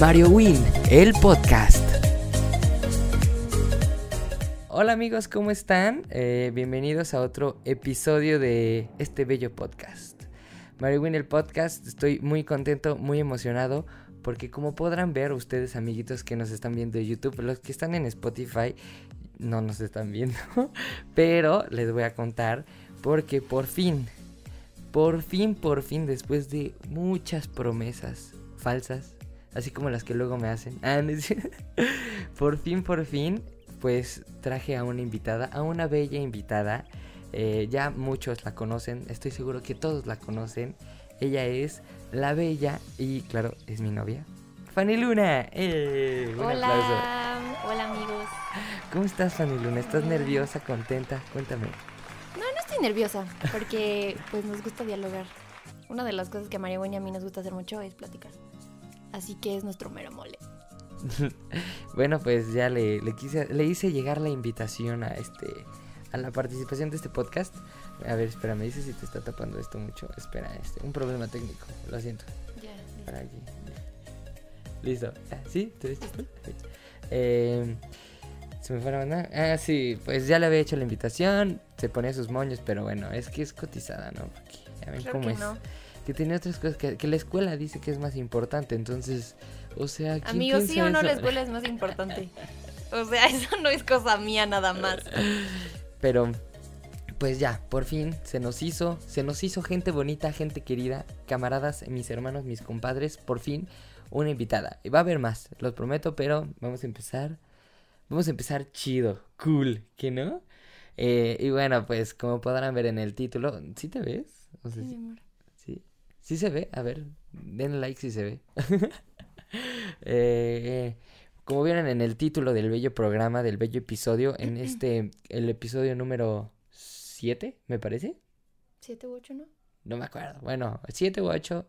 Mario Win, el podcast. Hola amigos, ¿cómo están? Eh, bienvenidos a otro episodio de este bello podcast. Mario Win, el podcast, estoy muy contento, muy emocionado, porque como podrán ver ustedes amiguitos que nos están viendo en YouTube, los que están en Spotify no nos están viendo, pero les voy a contar porque por fin, por fin, por fin, después de muchas promesas falsas, así como las que luego me hacen, ah, por fin, por fin, pues traje a una invitada, a una bella invitada. Eh, ya muchos la conocen, estoy seguro que todos la conocen. Ella es la bella y claro, es mi novia. Fanny Luna. Eh, hola, hola amigos. ¿Cómo estás Fanny Luna? ¿Estás nerviosa, contenta? Cuéntame. No, no estoy nerviosa porque pues nos gusta dialogar. Una de las cosas que a María y a mí nos gusta hacer mucho es platicar. Así que es nuestro mero mole. bueno, pues ya le, quise, le hice llegar la invitación a este a la participación de este podcast. A ver, espera, me dice si te está tapando esto mucho. Espera, este, un problema técnico, lo siento. Ya, listo. Para aquí. Listo. Ah, ¿Sí? ¿Tú Eh, se me fue la banda. Ah, sí, pues ya le había hecho la invitación. Se ponía sus moños, pero bueno, es que es cotizada, ¿no? Porque ya ven cómo es. No. Que tiene otras cosas que, que la escuela dice que es más importante. Entonces, o sea, ¿quién Amigos, sí o no, la escuela es más importante. O sea, eso no es cosa mía nada más. Pero, pues ya, por fin se nos hizo, se nos hizo gente bonita, gente querida, camaradas, mis hermanos, mis compadres, por fin una invitada. Y va a haber más, los prometo, pero vamos a empezar. Vamos a empezar chido, cool, ¿que no? Eh, y bueno, pues como podrán ver en el título, ¿sí te ves? sí, sí, sí, se ve, a ver, den like si se ve. eh, como vieron en el título del bello programa, del bello episodio, en este, el episodio número 7, me parece. ¿7 u 8, no? No me acuerdo. Bueno, 7 u 8,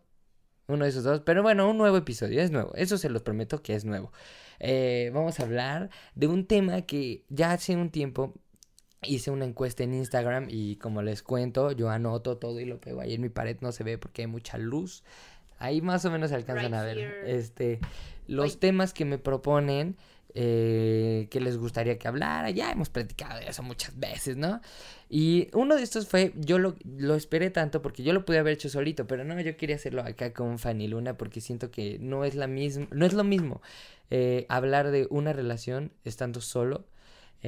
uno de esos dos. Pero bueno, un nuevo episodio, es nuevo. Eso se los prometo que es nuevo. Eh, vamos a hablar de un tema que ya hace un tiempo hice una encuesta en Instagram y como les cuento, yo anoto todo y lo pego ahí en mi pared, no se ve porque hay mucha luz. Ahí más o menos se alcanzan a ver. Este, los temas que me proponen, eh, que les gustaría que hablara, ya hemos platicado de eso muchas veces, ¿no? Y uno de estos fue, yo lo, lo esperé tanto porque yo lo pude haber hecho solito, pero no, yo quería hacerlo acá con Fanny Luna porque siento que no es la misma, no es lo mismo eh, hablar de una relación estando solo.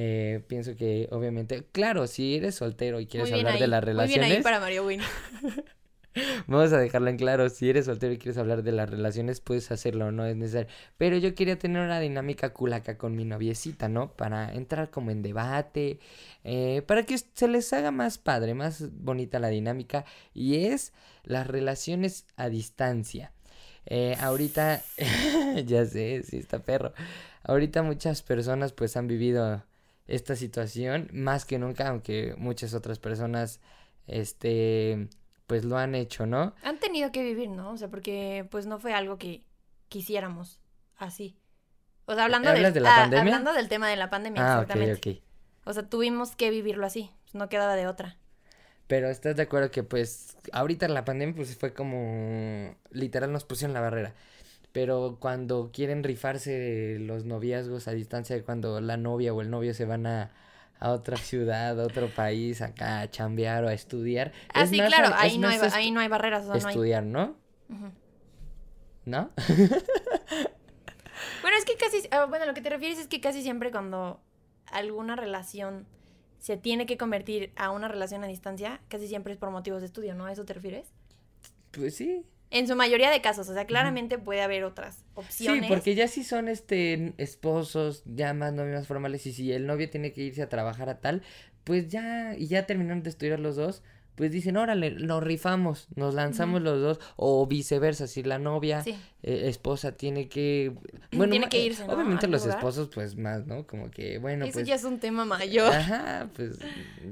Eh, pienso que obviamente, claro, si eres soltero y quieres hablar de las relaciones. Muy bien ahí para Mario Win. Vamos a dejarlo en claro, si eres soltero y quieres hablar de las relaciones, puedes hacerlo, no es necesario. Pero yo quería tener una dinámica culaca con mi noviecita, ¿no? Para entrar como en debate, eh, para que se les haga más padre, más bonita la dinámica. Y es las relaciones a distancia. Eh, ahorita, ya sé, sí está perro. Ahorita muchas personas pues han vivido esta situación más que nunca, aunque muchas otras personas, este pues lo han hecho, ¿no? Han tenido que vivir, ¿no? O sea, porque pues no fue algo que quisiéramos así. O sea, hablando, de, de la ah, pandemia? hablando del tema de la pandemia, ah, exactamente. O sea, tuvimos que vivirlo así, pues, no quedaba de otra. Pero estás de acuerdo que pues ahorita la pandemia pues fue como literal nos pusieron la barrera. Pero cuando quieren rifarse los noviazgos a distancia, cuando la novia o el novio se van a, a otra ciudad, a otro país, acá a chambear o a estudiar. Ah, sí, claro, ahí no, hay, ahí no hay barreras. estudiar, ¿no? ¿No? bueno, es que casi, ah, bueno, lo que te refieres es que casi siempre cuando alguna relación se tiene que convertir a una relación a distancia, casi siempre es por motivos de estudio, ¿no? ¿A eso te refieres? Pues sí. En su mayoría de casos, o sea, claramente puede haber otras opciones. Sí, porque ya si son este esposos, ya más novios formales, y si el novio tiene que irse a trabajar a tal, pues ya, y ya terminaron de estudiar los dos, pues dicen, órale, nos rifamos, nos lanzamos los dos, o viceversa, si la novia, eh, esposa tiene que, bueno, tiene que irse, obviamente los esposos, pues más, ¿no? Como que, bueno, Eso pues ya es un tema mayor. Ajá, pues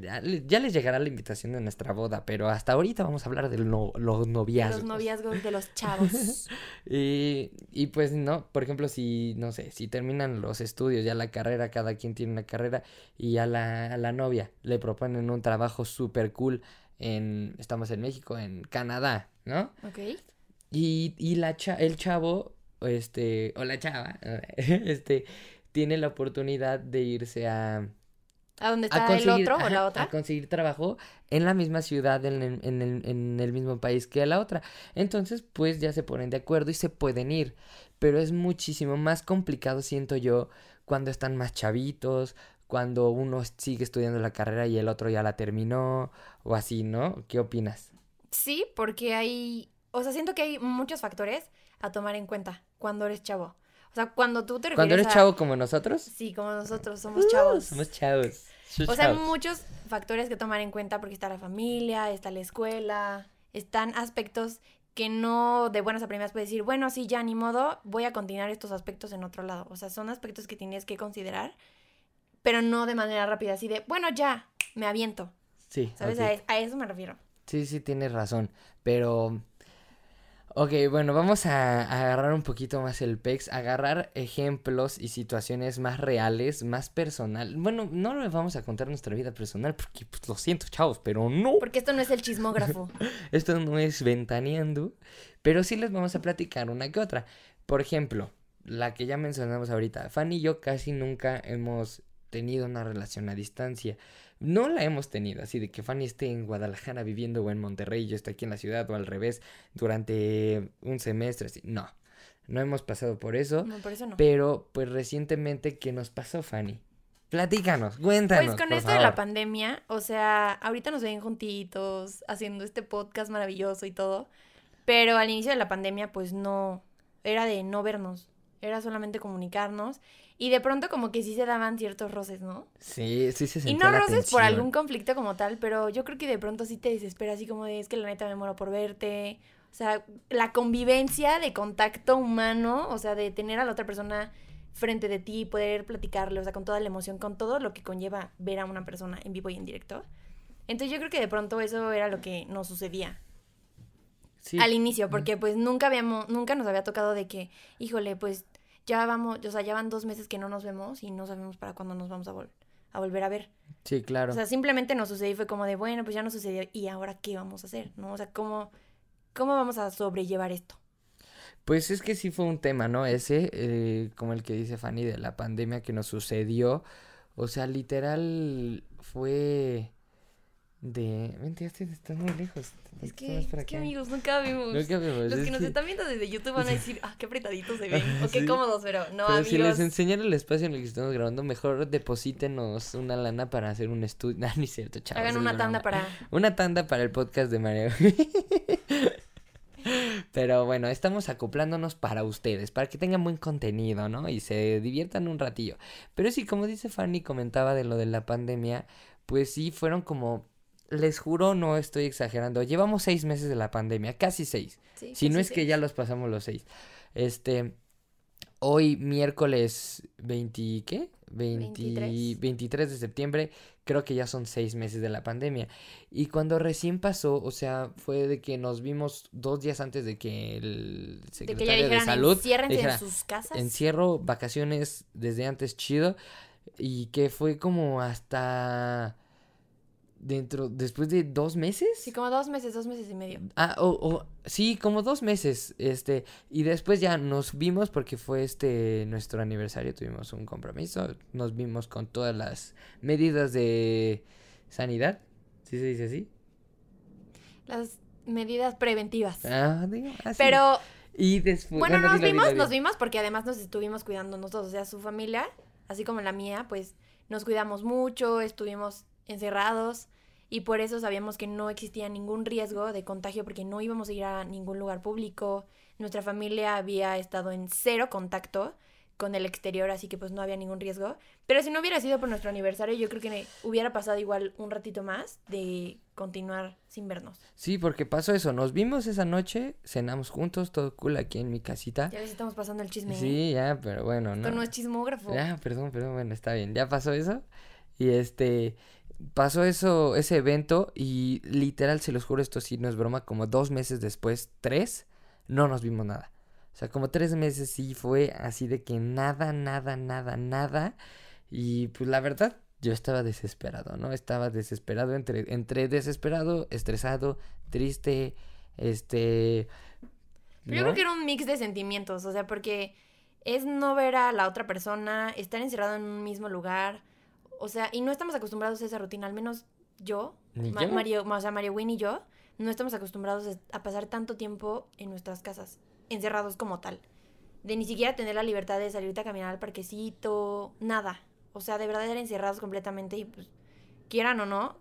ya, les llegará la invitación de nuestra boda, pero hasta ahorita vamos a hablar de los noviazgos. los noviazgos de los chavos. y, y pues, no, por ejemplo, si, no sé, si terminan los estudios, ya la carrera, cada quien tiene una carrera, y a la, a la novia le proponen un trabajo súper cool, en, estamos en México, en Canadá, ¿no? Ok. Y, y la el chavo, este, o la chava, este, tiene la oportunidad de irse a... ¿A dónde a está el conseguir, otro o la a otra? conseguir trabajo en la misma ciudad, en el, en el- en el mismo país que la otra. Entonces, pues ya se ponen de acuerdo y se pueden ir. Pero es muchísimo más complicado, siento yo, cuando están más chavitos, cuando uno sigue estudiando la carrera y el otro ya la terminó, o así, ¿no? ¿Qué opinas? Sí, porque hay, o sea, siento que hay muchos factores a tomar en cuenta cuando eres chavo. O sea, cuando tú te refieres Cuando eres a- chavo como nosotros, Sí, como nosotros somos chavos. somos chavos. O sea, hay muchos factores que tomar en cuenta porque está la familia, está la escuela, están aspectos que no de buenas a primeras puedes decir, bueno, sí, ya ni modo, voy a continuar estos aspectos en otro lado. O sea, son aspectos que tienes que considerar, pero no de manera rápida, así de, bueno, ya, me aviento. Sí, ¿Sabes? A, e- a eso me refiero. Sí, sí, tienes razón, pero... Ok, bueno, vamos a, a agarrar un poquito más el PEX, agarrar ejemplos y situaciones más reales, más personal. Bueno, no les vamos a contar nuestra vida personal porque, pues, lo siento, chavos, pero no. Porque esto no es el chismógrafo. Esto no es ventaneando, pero sí les vamos a platicar una que otra. Por ejemplo, la que ya mencionamos ahorita, Fanny y yo casi nunca hemos tenido una relación a distancia. No la hemos tenido, así de que Fanny esté en Guadalajara viviendo o en Monterrey y yo esté aquí en la ciudad o al revés durante un semestre, así. No, no hemos pasado por eso, No, por eso no. pero pues recientemente, ¿qué nos pasó, Fanny? Platícanos, cuéntanos. Pues con por esto de la pandemia, o sea, ahorita nos ven juntitos, haciendo este podcast maravilloso y todo, pero al inicio de la pandemia, pues no, era de no vernos, era solamente comunicarnos, y de pronto como que sí se daban ciertos roces, ¿no? Sí, sí se Y sentía no la roces por algún conflicto como tal, pero yo creo que de pronto sí te desespera, así como de, es que la neta me muero por verte, o sea, la convivencia de contacto humano, o sea, de tener a la otra persona frente de ti, poder platicarle, o sea, con toda la emoción, con todo lo que conlleva ver a una persona en vivo y en directo. Entonces yo creo que de pronto eso era lo que nos sucedía Sí, al inicio, porque pues nunca habíamos, nunca nos había tocado de que, híjole, pues ya vamos, o sea, ya van dos meses que no nos vemos y no sabemos para cuándo nos vamos a, vol- a volver a ver. sí, claro. O sea, simplemente nos sucedió y fue como de, bueno, pues ya nos sucedió y ahora qué vamos a hacer, ¿no? O sea, ¿cómo, cómo vamos a sobrellevar esto? Pues es que sí fue un tema, ¿no? Ese, eh, como el que dice Fanny, de la pandemia que nos sucedió. O sea, literal fue de... Vente, está muy lejos. Es que, es que amigos, nunca vimos. Nunca vimos, Los que nos que- están viendo desde YouTube van a decir, ah, qué apretaditos se ven, o qué Sí. cómodos, pero no, Pero amigos. si les enseñara el espacio en el que estamos grabando, mejor deposítenos una lana para hacer un estudio. No, ni es cierto, chavos. Hagan una broma. tanda para... Una tanda para el podcast de Mario. Pero bueno, estamos acoplándonos para ustedes, para que tengan buen contenido, ¿no? Y se diviertan un ratillo. Pero sí, como dice Fanny, comentaba de lo de la pandemia, pues sí, fueron como, les juro, no estoy exagerando, llevamos seis meses de la pandemia, casi seis. Sí, Si no es que ya los pasamos los seis. Este, hoy miércoles 20, ¿qué? 20 23. 23 de septiembre, creo que ya son seis meses de la pandemia. Y cuando recién pasó, o sea, fue de que nos vimos dos días antes de que el De secretario que ya de dijeran, salud dijera, en sus casas. encierro, vacaciones desde antes chido. Y que fue como hasta dentro, después de dos meses. Sí, como dos meses, dos meses y medio. Ah, o, o- sí, como dos meses, este, y después ya nos vimos porque fue este nuestro aniversario, tuvimos un compromiso, nos vimos con todas las medidas de sanidad, ¿sí se dice así? Las medidas preventivas. Ah, digo, así. Pero Y después, Bueno, nos dilo, dilo, vimos, nos vimos porque además nos estuvimos cuidando nosotros, o sea, su familia, así como la mía, pues nos cuidamos mucho, estuvimos encerrados y por eso sabíamos que no existía ningún riesgo de contagio porque no íbamos a ir a ningún lugar público. Nuestra familia había estado en cero contacto con el exterior, así que pues no había ningún riesgo. Pero si no hubiera sido por nuestro aniversario, yo creo que hubiera pasado igual un ratito más de continuar sin vernos. Sí, porque pasó eso, nos vimos esa noche, cenamos juntos, todo cool aquí en mi casita. Ya ves, estamos pasando el chisme. ¿eh? Sí, ya, pero bueno, Esto no. no es chismógrafo. Ya, perdón, perdón, bueno, está bien. Ya pasó eso. Y este, pasó eso, ese evento y literal, se los juro, esto sí no es broma, como dos meses después, tres, no nos vimos nada. O sea, como tres meses sí fue así de que nada, nada, nada, nada. Y pues la verdad, yo estaba desesperado, ¿no? Estaba desesperado, entre, entre desesperado, estresado, triste, este... Pero yo ¿no? creo que era un mix de sentimientos, o sea, porque es no ver a la otra persona, estar encerrado en un mismo lugar, o sea, y no estamos acostumbrados a esa rutina, al menos yo, Ni Ma- yo. Mario, o sea, Mario Win y yo, no estamos acostumbrados a pasar tanto tiempo en nuestras casas, encerrados como tal. De ni siquiera tener la libertad de salirte a caminar al parquecito, nada. O sea, de verdad eran encerrados completamente y pues, quieran o no,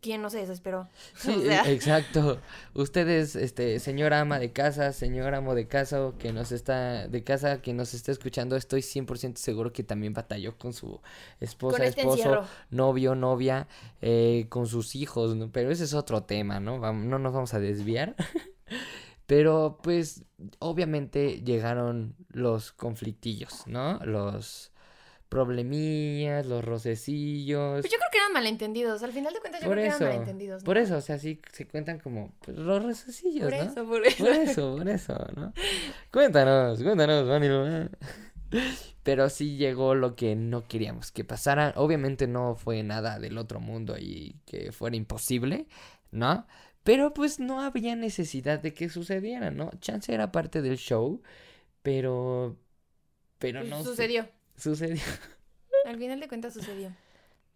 ¿quién no se desesperó? Sí, o sea, exacto. Ustedes, este, señora ama de casa, señor amo de casa que nos está, de casa, que nos está escuchando, estoy 100% seguro que también batalló con su esposa, con este esposo, encierro. novio, novia, eh, con sus hijos, ¿no? Pero ese es otro tema, ¿no? No nos vamos a desviar. Pero, pues, obviamente llegaron los conflictillos, ¿no? Los problemillas, los rocecillos. Pues yo creo que eran malentendidos. Al final de cuentas, yo Por creo que eran malentendidos. ¿no? por eso, o sea, sí se cuentan como pues, los rocecillos, Por ¿no? eso, por eso. Por eso, por eso, ¿no? Cuéntanos, cuéntanos, Manilo. Pero sí llegó lo que no queríamos que pasara. Obviamente no fue nada del otro mundo y que fuera imposible, ¿no? Pero pues no había necesidad de que sucediera, ¿no? Chance era parte del show, pero... Pero Pues no sé, sucedió. Sucedió. Al final de cuentas sucedió.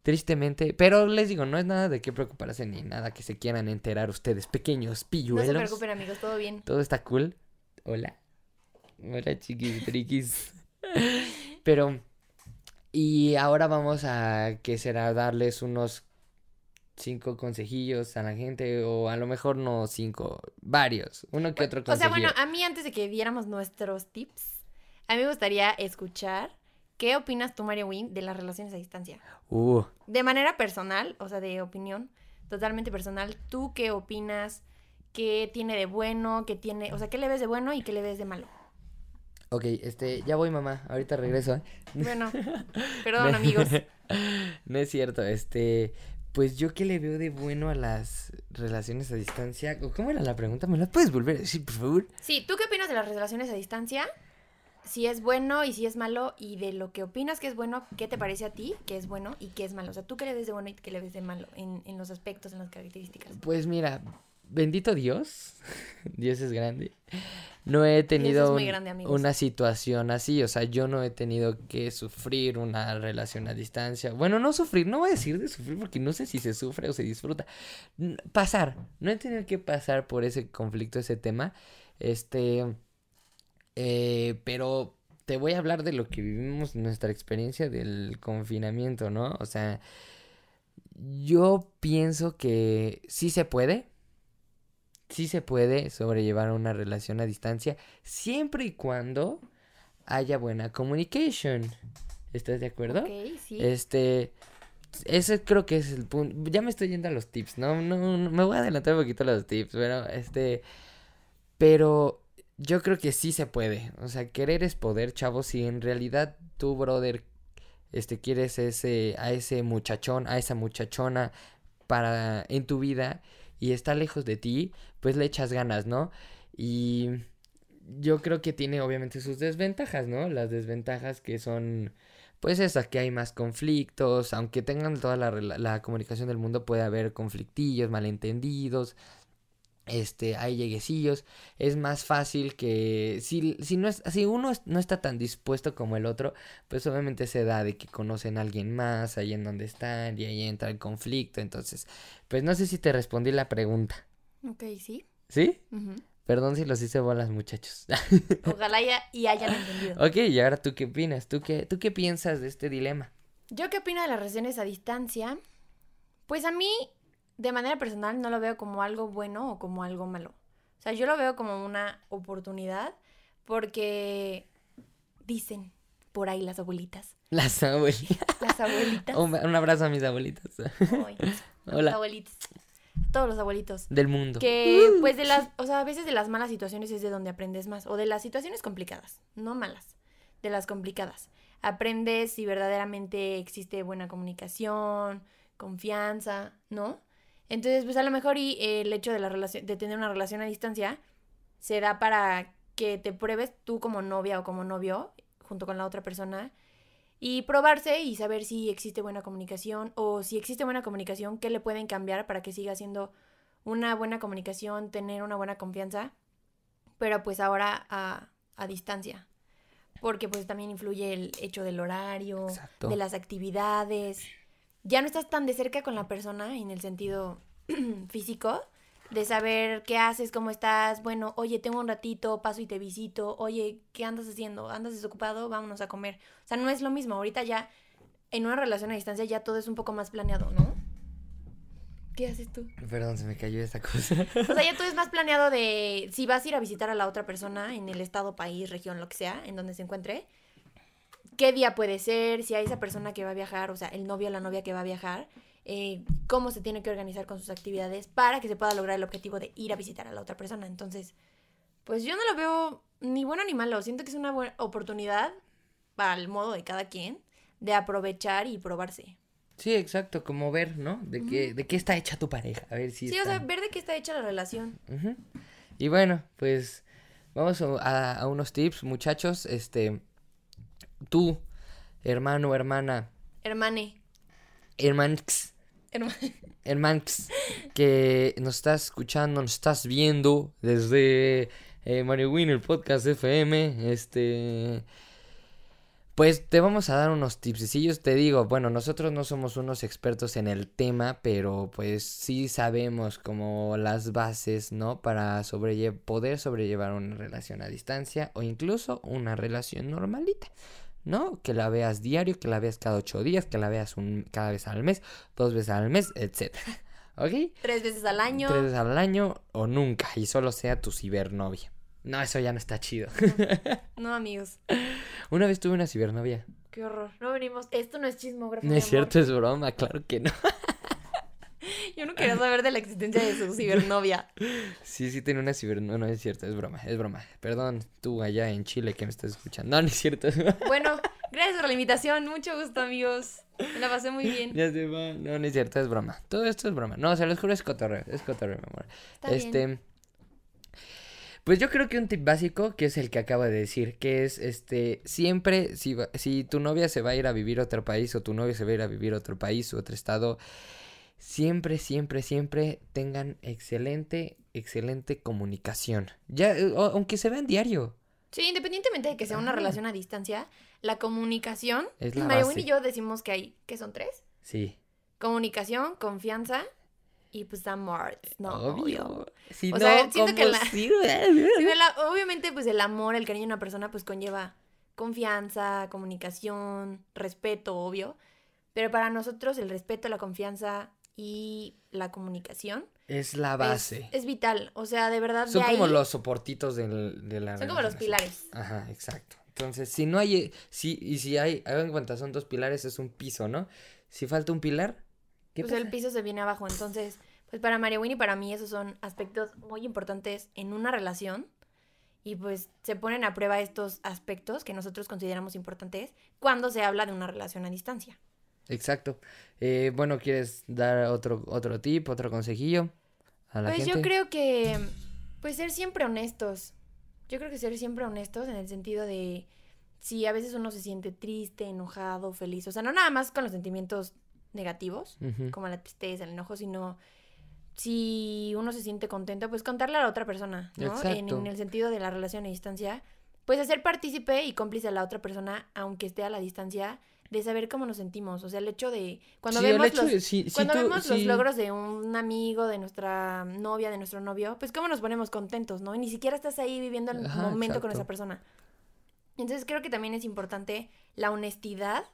Tristemente, pero les digo, no es nada de qué preocuparse ni nada que se quieran enterar ustedes, pequeños No se pilluelos. preocupen, amigos, todo bien. Todo está cool. Hola. Hola, chiquis, triquis. Pero, y ahora vamos a, ¿qué será? Darles unos cinco consejillos a la gente, o a lo mejor no cinco, varios, uno que otro O sea, consejillo. bueno, a mí antes de que diéramos nuestros tips, a mí me gustaría escuchar qué opinas tú, Mario Win, de las relaciones a distancia. Uh, De manera personal, o sea, de opinión totalmente personal, ¿tú qué opinas? ¿Qué tiene de bueno? ¿Qué tiene, o sea, qué le ves de bueno y qué le ves de malo? ok, este, ya voy mamá, ahorita regreso. ¿eh? Bueno, perdón, amigos. no es cierto, este, pues yo qué le veo de bueno a las relaciones a distancia. ¿Cómo era la pregunta? ¿Me la puedes volver a decir, por favor? Sí, ¿tú qué opinas de las relaciones a distancia? Si es bueno y si es malo, y de lo que opinas que es bueno, ¿qué te parece a ti que es bueno y qué es malo? O sea, ¿tú qué le ves de bueno y qué le ves de malo en, en los aspectos, en las características? Pues mira, bendito Dios, Dios es grande. No he tenido un- grande, una situación así, o sea, yo no he tenido que sufrir una relación a distancia. Bueno, no sufrir, no voy a decir de sufrir porque no sé si se sufre o se disfruta. Pasar, no he tenido que pasar por ese conflicto, ese tema. Este, eh, pero te voy a hablar de lo que vivimos, nuestra experiencia del confinamiento, ¿no? O sea, yo pienso que sí se puede. Sí se puede sobrellevar una relación a distancia siempre y cuando haya buena communication. ¿Estás de acuerdo? Ok, sí. Este, ese creo que es el punto. Ya me estoy yendo a los tips, ¿no? No, no, me voy a adelantar un poquito a los tips, pero este, pero yo creo que sí se puede. O sea, querer es poder, chavos. Si en realidad tú, brother, este, quieres ese, a ese muchachón, a esa muchachona para, en tu vida y está lejos de ti, pues le echas ganas, ¿no? Y yo creo que tiene obviamente sus desventajas, ¿no? Las desventajas que son, pues esas, que hay más conflictos, aunque tengan toda la, la comunicación del mundo, puede haber conflictillos, malentendidos, este, hay lleguecillos, es más fácil que, si, si, no es, si uno no está tan dispuesto como el otro, pues obviamente se da de que conocen a alguien más, ahí en donde están, y ahí entra el conflicto, entonces, pues no sé si te respondí la pregunta, Ok, sí. ¿sí? Perdón si los hice bolas, muchachos. Ojalá ya, y hayan entendido. ok, y ahora tú qué opinas, ¿Tú qué, tú qué piensas de este dilema? ¿Yo qué opino de las relaciones a distancia? Pues a mí, de manera personal, no lo veo como algo bueno o como algo malo. O sea, yo lo veo como una oportunidad porque dicen por ahí las abuelitas. Las abuelitas. Las abuelitas. Un, un abrazo a mis abuelitas. Ay, Hola. abuelitos. Todos los abuelitos. Del mundo. Que, pues, de las, o sea, a veces de las malas situaciones es de donde aprendes más. O de las situaciones complicadas, no malas, de las complicadas. Aprendes si verdaderamente existe buena comunicación, confianza, ¿no? Entonces, pues a lo mejor y el hecho de la relación, de tener una relación a distancia, se da para que te pruebes tú como novia o como novio, junto con la otra persona, y probarse y saber si existe buena comunicación o si existe buena comunicación, qué le pueden cambiar para que siga siendo una buena comunicación, tener una buena confianza. pero pues ahora a, a distancia. Porque pues también influye el hecho del horario, Exacto. de las actividades. Ya no estás tan de cerca con la persona en el sentido físico, de saber qué haces, cómo estás. Bueno, oye, tengo un ratito, paso y te visito. Oye, ¿qué andas haciendo? ¿Andas desocupado? Vámonos a comer. O sea, no es lo mismo. Ahorita ya, en una relación a distancia, ya todo es un poco más planeado, ¿no? ¿Qué haces tú? Perdón, se me cayó esta cosa. O sea, ya todo es más planeado de si vas a ir a visitar a la otra persona en el estado, país, región, lo que sea, en donde se encuentre. ¿Qué día puede ser? Si hay esa persona que va a viajar, o sea, el novio o la novia que va a viajar, eh, cómo se tiene que organizar con sus actividades para que se pueda lograr el objetivo de ir a visitar a la otra persona. Entonces, pues yo no lo veo ni bueno ni malo. Siento que es una buena oportunidad para el modo de cada quien de aprovechar y probarse. Sí, exacto, como ver, ¿no? De qué, de qué está hecha tu pareja. A ver si Sí, o sea, ver de qué está hecha la relación. Y bueno, pues vamos a, a unos tips, muchachos. Este, tú, hermano, hermana, Hermane. hermanx, Hermane. hermanx, que nos estás escuchando, nos estás viendo desde eh, Mario Win, el podcast FM, este... Pues te vamos a dar unos tipsecillos, te digo, bueno, nosotros no somos unos expertos en el tema, pero pues sí sabemos como las bases, ¿no? Para sobrelle- poder sobrellevar una relación a distancia o incluso una relación normalita, ¿no? Que la veas diario, que la veas cada ocho días, que la veas un, cada vez al mes, dos veces al mes, etcétera, ¿ok? Tres veces al año. Tres veces al año o nunca, y solo sea tu cibernovia. No, eso ya no está chido. No, amigos. Una vez tuve una cibernovia. Qué horror. No venimos. Esto no es chismógrafo. No es amor. cierto, es broma, claro que no. Yo no quería saber de la existencia de su cibernovia. Sí, sí tenía una cibernovia. No, no es cierto, es broma, es broma. Perdón, tú allá en Chile que me estás escuchando. No, no es cierto. Bueno, gracias por la invitación. Mucho gusto, amigos. Me la pasé muy bien. ya se va. No, no es cierto, es broma. Todo esto es broma. No, se los juro, es cotorreo. Es cotorreo, mi amor. Está este. bien. Pues yo creo que un tip básico, que es el que acabo de decir, que es este, siempre, si, va- si tu novia se va a ir a vivir a otro país o tu novio se va a ir a vivir a otro país o otro estado, siempre, siempre, siempre tengan excelente, excelente comunicación. Ya, eh, aunque se vean diario. Sí, independientemente de que sea una relación a distancia, la comunicación. Es la María base. Y yo decimos que hay, ¿qué son tres? Sí. Comunicación, confianza y pues amor. No, obvio. obvio. Si O no, sea, siento que la- obviamente, pues el amor, el cariño de una persona, pues conlleva confianza, comunicación, respeto, obvio. Pero para nosotros el respeto, la confianza y la comunicación Es la base. Es, vital. O sea, de verdad, Son de como ahí los soportitos del- de la son como los pilares. Ajá, exacto. Entonces, si no hay, si, y si hay, hagan cuenta, son dos pilares, es un piso, ¿no? Si falta un pilar, ¿qué Pues pasa? el piso se viene abajo. Entonces, pues para María Winnie y para mí esos son aspectos muy importantes en una relación. Y pues se ponen a prueba estos aspectos que nosotros consideramos importantes cuando se habla de una relación a distancia. Exacto. Eh, bueno, ¿quieres dar otro, otro tip, otro consejillo a la Pues gente? yo creo que, pues ser siempre honestos. Yo creo que ser siempre honestos en el sentido de si a veces uno se siente triste, enojado, feliz. O sea, no nada más con los sentimientos negativos, como la tristeza, el enojo, sino si uno se siente contento, pues contarle a la otra persona, ¿no? En, en el sentido de la relación a distancia, pues hacer partícipe y cómplice a la otra persona, aunque esté a la distancia, de saber cómo nos sentimos. O sea, el hecho de cuando Sí, el vemos hecho los, de- cuando tú- vemos los logros de un amigo, de nuestra novia, de nuestro novio, pues cómo nos ponemos contentos, ¿no? Y ni siquiera estás ahí viviendo el Ajá, momento con esa persona. Entonces creo que también es importante la honestidad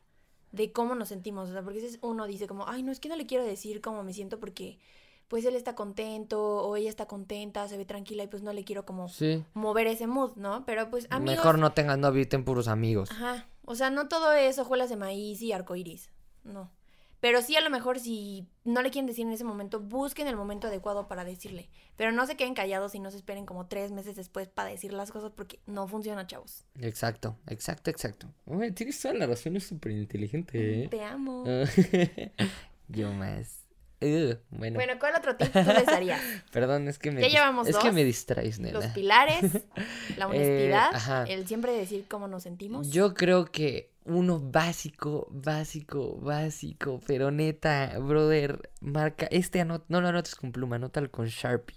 de cómo nos sentimos, o sea, porque a veces uno dice como, ay, no, es que no le quiero decir cómo me siento porque pues él está contento o ella está contenta, se ve tranquila y pues no le quiero como Sí. mover ese mood, ¿no? Pero pues amigos... Mejor no tengan novio y ten puros amigos. Ajá, o sea, no todo es hojuelas de maíz y arcoiris, no. Pero sí a lo mejor si no le quieren decir en ese momento, busquen el momento adecuado para decirle. Pero no se queden callados y no se esperen como tres meses después para decir las cosas porque no funciona, chavos. Exacto, exacto, exacto. Uy, tienes toda la razón, es súper inteligente, ¿eh? Te amo. Yo más. Bueno, Bueno, ¿cuál otro tip tú les darías? perdón, es que me ya llevamos es que me distraes, nena. Los pilares, la Eh, honestidad, el siempre decir cómo nos sentimos. Yo creo que uno básico, básico, básico, pero neta, brother, marca, este anot no lo anotes con pluma, anótalo con Sharpie.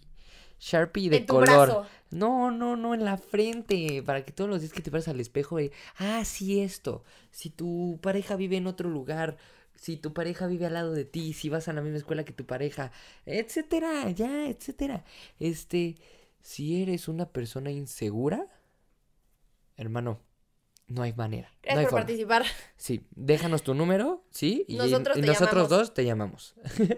Sharpie de En tu color. brazo. No, no, no, en la frente. Para que todos los días que te pares al espejo, de, ah, sí, esto. Si tu pareja vive en otro lugar, si tu pareja vive al lado de ti, si vas a la misma escuela que tu pareja, etcétera, ya, etcétera. Este, si eres una persona insegura, hermano, no hay manera. no Gracias hay por forma. participar. Sí, déjanos tu número, ¿sí? Y, Nosotros y te nosotros dos te llamamos.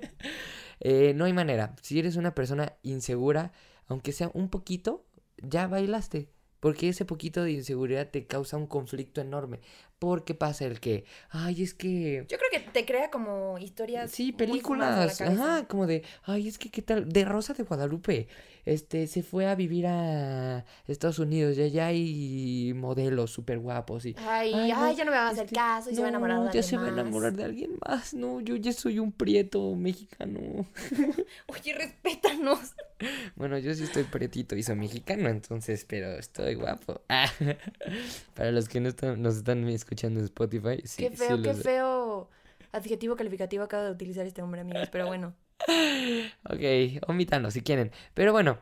Eh, no hay manera. Si eres una persona insegura, aunque sea un poquito, ya bailaste. Porque ese poquito de inseguridad te causa un conflicto enorme. Porque pasa el que, ay, es que... Yo creo que te crea como historias. Sí, películas. Ajá, como de, ay, es que qué tal, de Rosa de Guadalupe. Este, se fue a vivir a Estados Unidos y allá hay modelos súper guapos y... Ay, Ay, ay, no, ya no me va a hacer caso y se va a enamorar de no, ya alguien se va a enamorar de alguien más. No, yo ya soy un prieto mexicano. Oye, respétanos. Bueno, yo sí estoy prietito y soy mexicano, entonces, pero estoy guapo. Ah, Para los que no están, nos están escuchando en Spotify, sí, qué sí feo, qué feo adjetivo calificativo acaba de utilizar este hombre, amigos. Pero bueno. Ok, omítalo si quieren. Pero bueno,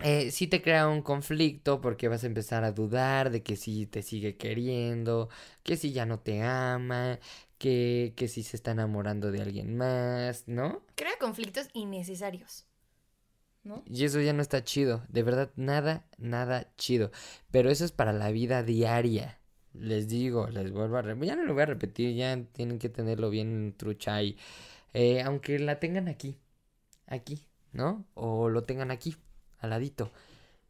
eh, sí te crea un conflicto porque vas a empezar a dudar de que si te sigue queriendo, que si ya no te ama, que, que si se está enamorando de alguien más, ¿no? Crea conflictos innecesarios. ¿No? Y eso ya no está chido, de verdad, nada, nada chido. Pero eso es para la vida diaria. Les digo, les vuelvo a repetir, ya no lo voy a repetir, ya tienen que tenerlo bien trucha ahí. Eh, aunque la tengan aquí, aquí, ¿no? O lo tengan aquí, al ladito.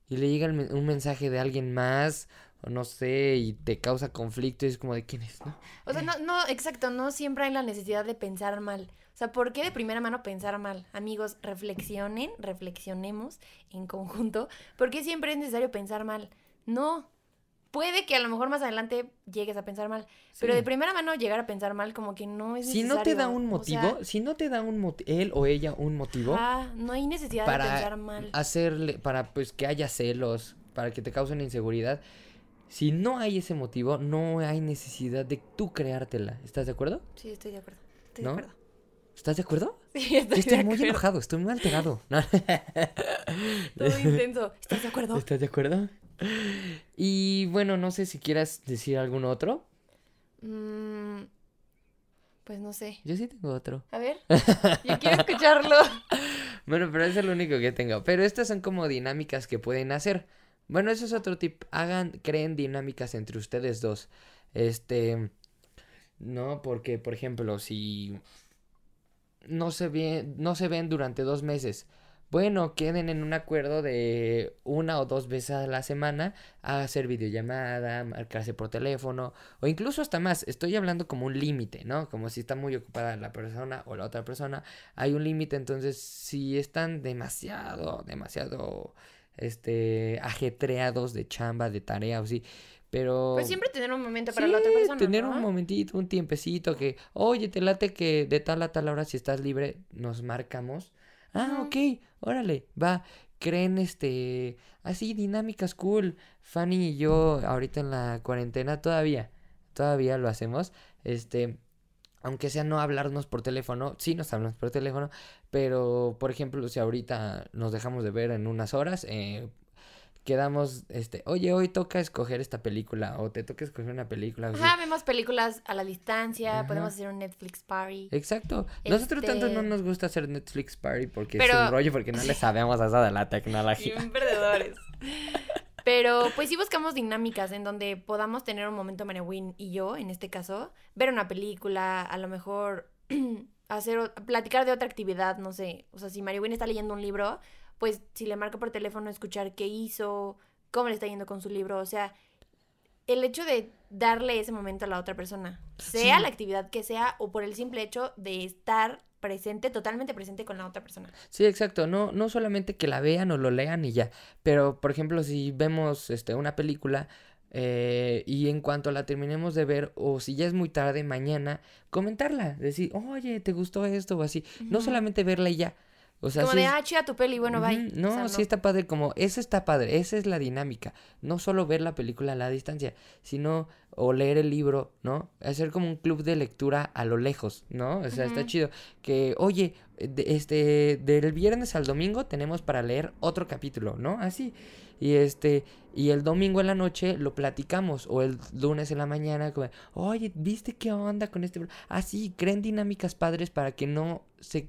Y le llega un mensaje de alguien más, o no sé, y te causa conflicto y es como de quién es, ¿no? O sea, no, no, exacto, no siempre hay la necesidad de pensar mal. O sea, ¿por qué de primera mano pensar mal? Amigos, reflexionen, reflexionemos en conjunto. ¿Por qué siempre es necesario pensar mal? No. Puede que a lo mejor más adelante llegues a pensar mal, pero de primera mano llegar a pensar mal como que no es Si necesario. no te da un o motivo, sea, si no te da un él o ella un motivo, ah, no hay necesidad para de pensar mal. hacerle, para pues que haya celos, para que te causen inseguridad. Si no hay ese motivo, no hay necesidad de tú creártela. ¿Estás de acuerdo? Sí, estoy de acuerdo. Estoy ¿No? de acuerdo. ¿Estás de acuerdo? Sí, estoy, Yo estoy de muy acuerdo. enojado, estoy muy alterado. No. Todo intenso. ¿Estás de acuerdo? ¿Estás de acuerdo? Y bueno, no sé si quieras decir algún otro. Mm, pues no sé. Yo sí tengo otro. A ver, yo quiero escucharlo. Bueno, pero es el único que tengo. Pero estas son como dinámicas que pueden hacer. Bueno, eso es otro tip. Hagan, creen dinámicas entre ustedes dos. Este, no, porque, por ejemplo, si no se ven, no se ven durante dos meses. Bueno, queden en un acuerdo de una o dos veces a la semana a hacer videollamada, marcarse por teléfono o incluso hasta más. Estoy hablando como un límite, ¿no? Como si está muy ocupada la persona o la otra persona, hay un límite. Entonces, si están demasiado, demasiado, este, ajetreados de chamba, de tarea o sí, pero Pues siempre tener un momento para la otra persona. tener ¿no? un momentito, un tiempecito que, oye, te late que de tal a tal hora si estás libre nos marcamos. Ah, ok, órale, va. Creen este, así dinámicas cool. Fanny y yo ahorita en la cuarentena todavía, todavía lo hacemos. Este, aunque sea no hablarnos por teléfono, sí nos hablamos por teléfono, pero por ejemplo, si ahorita nos dejamos de ver en unas horas, eh, quedamos, este, oye, hoy toca escoger esta película, o te toca escoger una película. así. Ajá, vemos películas a la distancia, Ajá. podemos hacer un Netflix party. Exacto. Nosotros tanto no Este- nos gusta hacer Netflix Party porque es un rollo, porque no le sabemos a eso de la tecnología. Bien perdedores. Pero pues sí buscamos dinámicas en donde podamos tener un momento Mariwin y yo, en este caso, ver una película, a lo mejor hacer platicar de otra actividad, no sé. O sea, si Mariwin está leyendo un libro, pues si le marco por teléfono escuchar qué hizo, cómo le está yendo con su libro, o sea, el hecho de darle ese momento a la otra persona, sea Sí. la actividad que sea o por el simple hecho de estar presente, totalmente presente con la otra persona. Sí, exacto. No, no solamente que la vean o lo lean y ya. Pero, por ejemplo, si vemos este, una película eh, y en cuanto la terminemos de ver, o si ya es muy tarde, mañana, comentarla. Decir, oye, ¿te gustó esto? O así. No solamente verla y ya. O sea, como sí de, ah, chida tu peli, bueno, bye. No, O sea, sí está padre, como, esa está padre, esa es la dinámica. No solo ver la película a la distancia, sino, o leer el libro, ¿no? Hacer como un club de lectura a lo lejos, ¿no? O sea, está chido. Que, oye, de- este, del viernes al domingo tenemos para leer otro capítulo, ¿no? Así. Y este, y el domingo en la noche lo platicamos, o el lunes en la mañana, como, oye, ¿viste qué onda con este? Así, creen dinámicas padres para que no se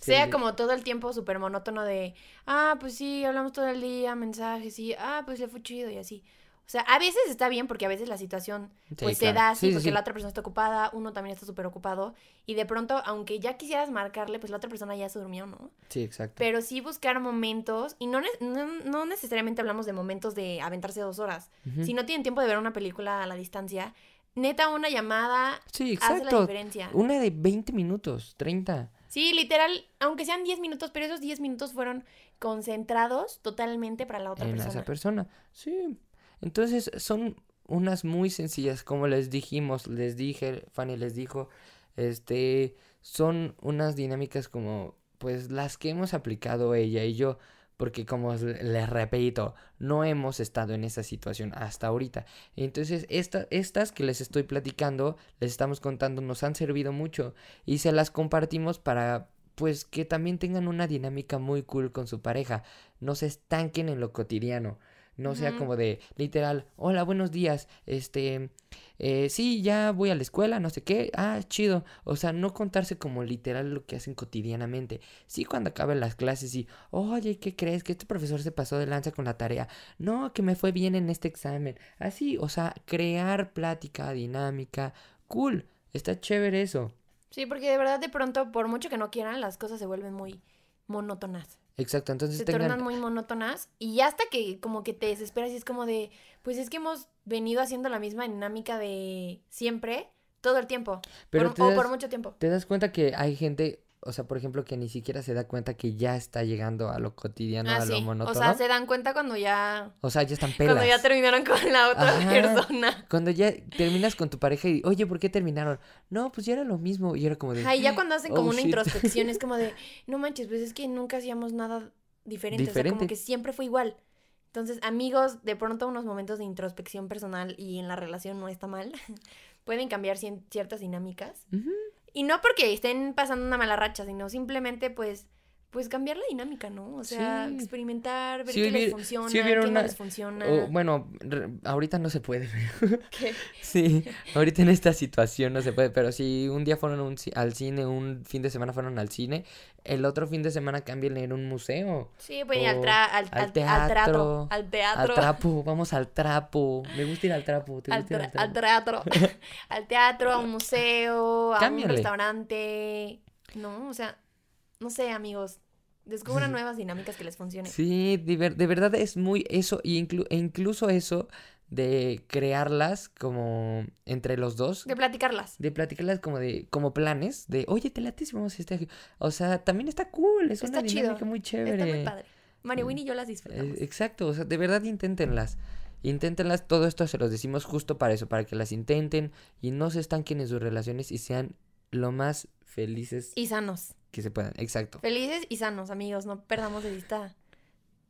Sea como todo el tiempo súper monótono de, ah, pues sí, hablamos todo el día, mensajes, y, ah, pues le fue chido y así. O sea, a veces está bien porque a veces la situación Sí, pues se claro. da así Sí, sí, porque la otra persona está ocupada, uno también está súper ocupado y de pronto, aunque ya quisieras marcarle, pues la otra persona ya se durmió, ¿no? Sí, exacto. Pero sí buscar momentos y no, ne- no, no necesariamente hablamos de momentos de aventarse dos horas. Si no tienen tiempo de ver una película a la distancia, neta una llamada Sí, hace la exacto. diferencia. Una de 20 minutos, 30. Sí, literal, aunque sean 10 minutos, pero esos 10 minutos fueron concentrados totalmente para la otra en persona. esa persona. Sí. Entonces son unas muy sencillas, como les dijimos, les dije, Fanny les dijo, este, son unas dinámicas como, pues las que hemos aplicado ella y yo, porque como les repito, no hemos estado en esa situación hasta ahorita. Entonces, esta- estas que les estoy platicando, les estamos contando, nos han servido mucho y se las compartimos para pues que también tengan una dinámica muy cool con su pareja, no se estanquen en lo cotidiano, no sea como de literal, hola, buenos días, este, eh, sí, ya voy a la escuela, no sé qué, ah, chido, o sea, no contarse como literal lo que hacen cotidianamente, sí cuando acaben las clases y, oye, ¿qué crees? Que este profesor se pasó de lanza con la tarea, no, que me fue bien en este examen, así, o sea, crear plática dinámica, cool, está chévere eso. Sí, porque de verdad de pronto, por mucho que no quieran, las cosas se vuelven muy monótonas. Exacto, entonces Se tengan... tornan muy monótonas y ya hasta que como que te desesperas y es como de, pues es que hemos venido haciendo la misma dinámica de siempre, todo el tiempo, Pero por- o das- por mucho tiempo. Te das cuenta que hay gente, o sea, por ejemplo, que ni siquiera se da cuenta que ya está llegando a lo cotidiano, ah, a lo monótono. O sea, se dan cuenta cuando ya, O sea, ya están pelas. cuando ya terminaron con la otra Ajá. persona. Cuando ya terminas con tu pareja y, oye, ¿por qué terminaron? No, pues ya era lo mismo. Y era como de. Ay, ya cuando hacen como Oh, una introspección es como de, no manches, pues es que nunca hacíamos nada diferente, o sea, como Diferente. que siempre fue igual. Entonces, amigos, de pronto unos momentos de introspección personal y en la relación no está mal, pueden cambiar ciertas dinámicas. Ujú. Y no porque estén pasando una mala racha, sino simplemente pues pues cambiar la dinámica, ¿no? O sea, Sí. experimentar, ver Si qué les funciona, si qué una- no les funciona. O, bueno, re- ahorita no se puede. ¿Qué? sí, ahorita en esta situación no se puede. Pero si un día fueron un al cine, un fin de semana fueron al cine, el otro fin de semana cambien en un museo. Sí, ir al, tra- al, al al- al teatro, al teatro. Al trapo, vamos al trapo. Me gusta ir al trapo. ¿Te al, gusta ir tra- al al trapo? teatro, al teatro, a un museo, a un restaurante, ¿no? O sea, no sé, amigos, descubran nuevas dinámicas que les funcionen. Sí, de, ver- de verdad es muy eso, y inclu- e incluso eso de crearlas como entre los dos, De platicarlas. de platicarlas como de, como planes, de oye, te late si vamos a este. O sea, también está cool, es Está una chido, dinámica muy chévere. Está muy padre. Mario Winnie y yo las Eh, disfrutamos. exacto, o sea, de verdad inténtenlas. Inténtenlas, todo esto se los decimos justo para eso, para que las intenten y no se estanquen en sus relaciones y sean lo más felices Y sanos. Que se puedan. Exacto. Felices y sanos, amigos. No perdamos de vista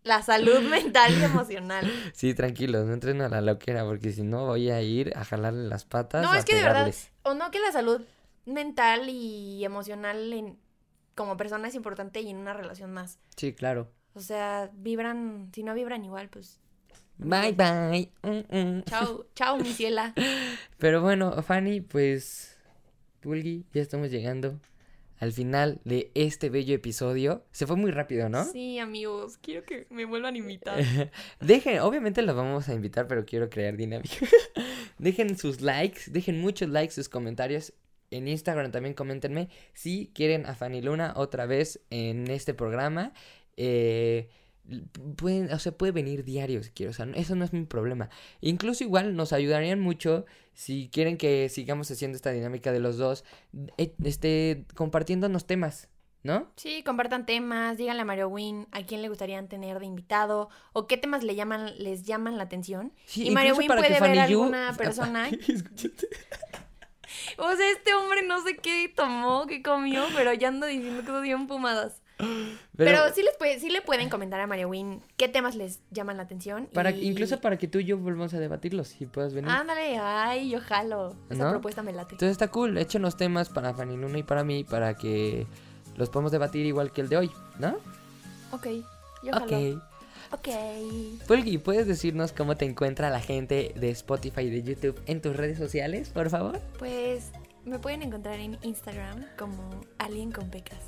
la salud mental y emocional. Sí, tranquilos, no entren a la loquera porque si no voy a ir a jalarle las patas. No, es que de verdad, o no que la salud mental y emocional en, como persona es importante y en una relación más. Sí, claro. O sea, vibran, si no vibran igual, pues. Bye, bye. Mm, mm. Chao, chao, mi ciela. Pero bueno, Fanny, pues, Pulgi, ya estamos llegando al final de este bello episodio. Se fue muy rápido, ¿no? Sí, amigos, quiero que me vuelvan a invitar. Dejen, obviamente los vamos a invitar, pero quiero crear dinámica. dejen sus likes, dejen muchos likes, sus comentarios. En Instagram también coméntenme si quieren a Fanny Luna otra vez en este programa. Eh, pueden, o sea, puede venir diario si quiere, o sea, eso no es mi problema. Incluso igual nos ayudarían mucho si quieren que sigamos haciendo esta dinámica de los dos, eh, este, compartiéndonos temas, ¿no? Sí, compartan temas, díganle a Mario Win a quién le gustaría tener de invitado o qué temas le llaman, les llaman la atención. Sí, y Mario Win que puede ver Yu- alguna persona. O sea, este hombre no sé qué tomó, qué comió, pero ya anda diciendo cosas bien fumadas. Pero, sí, les puede, sí le pueden comentar a María Win qué temas les llaman la atención. para, y- Incluso para que tú y yo volvamos a debatirlos, si puedes venir. Ándale, ay, yo jalo. Esa ¿No? propuesta me late. Entonces está cool, échenos temas para Fanny Luna y para mí, para que los podamos debatir igual que el de hoy, ¿no? Ok, yo jalo. Ok. Ok. Pulgi, ¿puedes decirnos cómo te encuentra la gente de Spotify y de YouTube en tus redes sociales, por favor? Pues me pueden encontrar en Instagram como Alien con Pecas.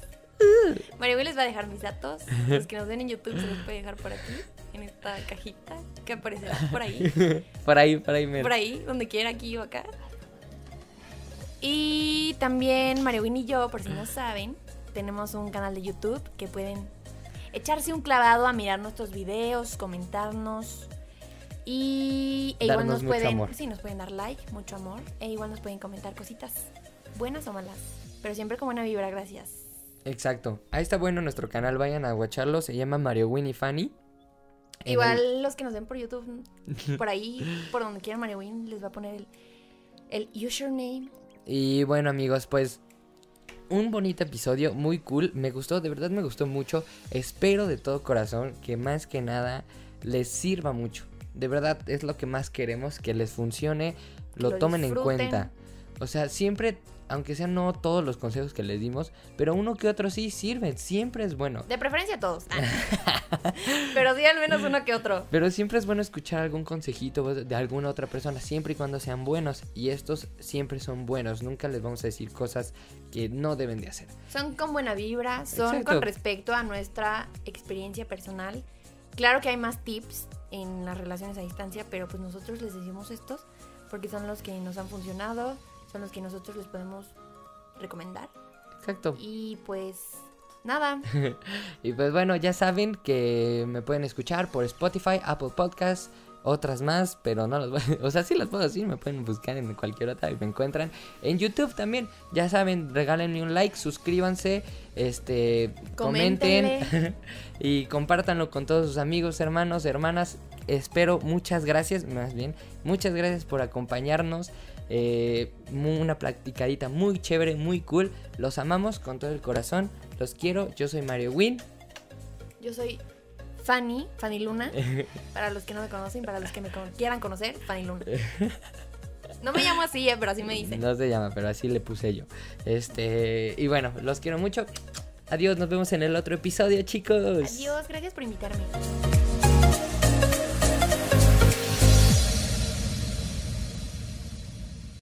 Will les va a dejar mis datos. Los que nos ven en YouTube se los puede dejar por aquí, en esta cajita que aparecerá por ahí. por ahí, por ahí, mero. Por ahí, donde quiera, aquí o acá. Y también Win y yo, por si no saben, tenemos un canal de YouTube que pueden echarse un clavado a mirar nuestros videos, comentarnos. Y e igual Darnos nos pueden, amor. sí, nos pueden dar like, mucho amor, e igual nos pueden comentar cositas, buenas o malas, pero siempre con buena vibra, gracias. Exacto. Ahí está bueno nuestro canal, vayan a watcharlo, se llama Mario Winnie Fanny. El- Igual los que nos ven por YouTube, por ahí, por donde quieran, María Win les va a poner el, el username. Y bueno amigos, pues un bonito episodio, muy cool, me gustó, de verdad me gustó mucho. Espero de todo corazón que más que nada les sirva mucho. De verdad es lo que más queremos, que les funcione, lo, Lo tomen en cuenta. O sea, siempre, aunque sean no todos los consejos que les dimos, pero uno que otro sí sirven, siempre es bueno. De preferencia todos. Ah. Pero sí al menos uno que otro. Pero siempre es bueno escuchar algún consejito de alguna otra persona, siempre y cuando sean buenos. Y estos siempre son buenos, nunca les vamos a decir cosas que no deben de hacer. Son con buena vibra, son Exacto. con respecto a nuestra experiencia personal. Claro que hay más tips en las relaciones a distancia, pero pues nosotros les decimos estos porque son los que nos han funcionado, son los que nosotros les podemos recomendar. Exacto. Y pues nada, Y pues bueno, ya saben que me pueden escuchar por Spotify, Apple Podcasts, otras más, pero no las voy O sea, sí las puedo decir, me pueden buscar en cualquier otra y me encuentran. En YouTube también, ya saben, regálenme un like, suscríbanse, este, comenten y compártanlo con todos sus amigos, hermanos, hermanas. Espero, muchas gracias, más bien, muchas gracias por acompañarnos. Eh, una platicadita muy chévere, muy cool. Los amamos con todo el corazón. Los quiero. Yo soy Mario Win. yo soy Fanny, Fanny Luna. Para los que no me conocen, para los que me con- quieran conocer, Fanny Luna. No me llamo así, eh, pero así me dicen. No se llama, pero así le puse yo. Este, y bueno, los quiero mucho. Adiós, nos vemos en el otro episodio, chicos. Adiós, gracias por invitarme.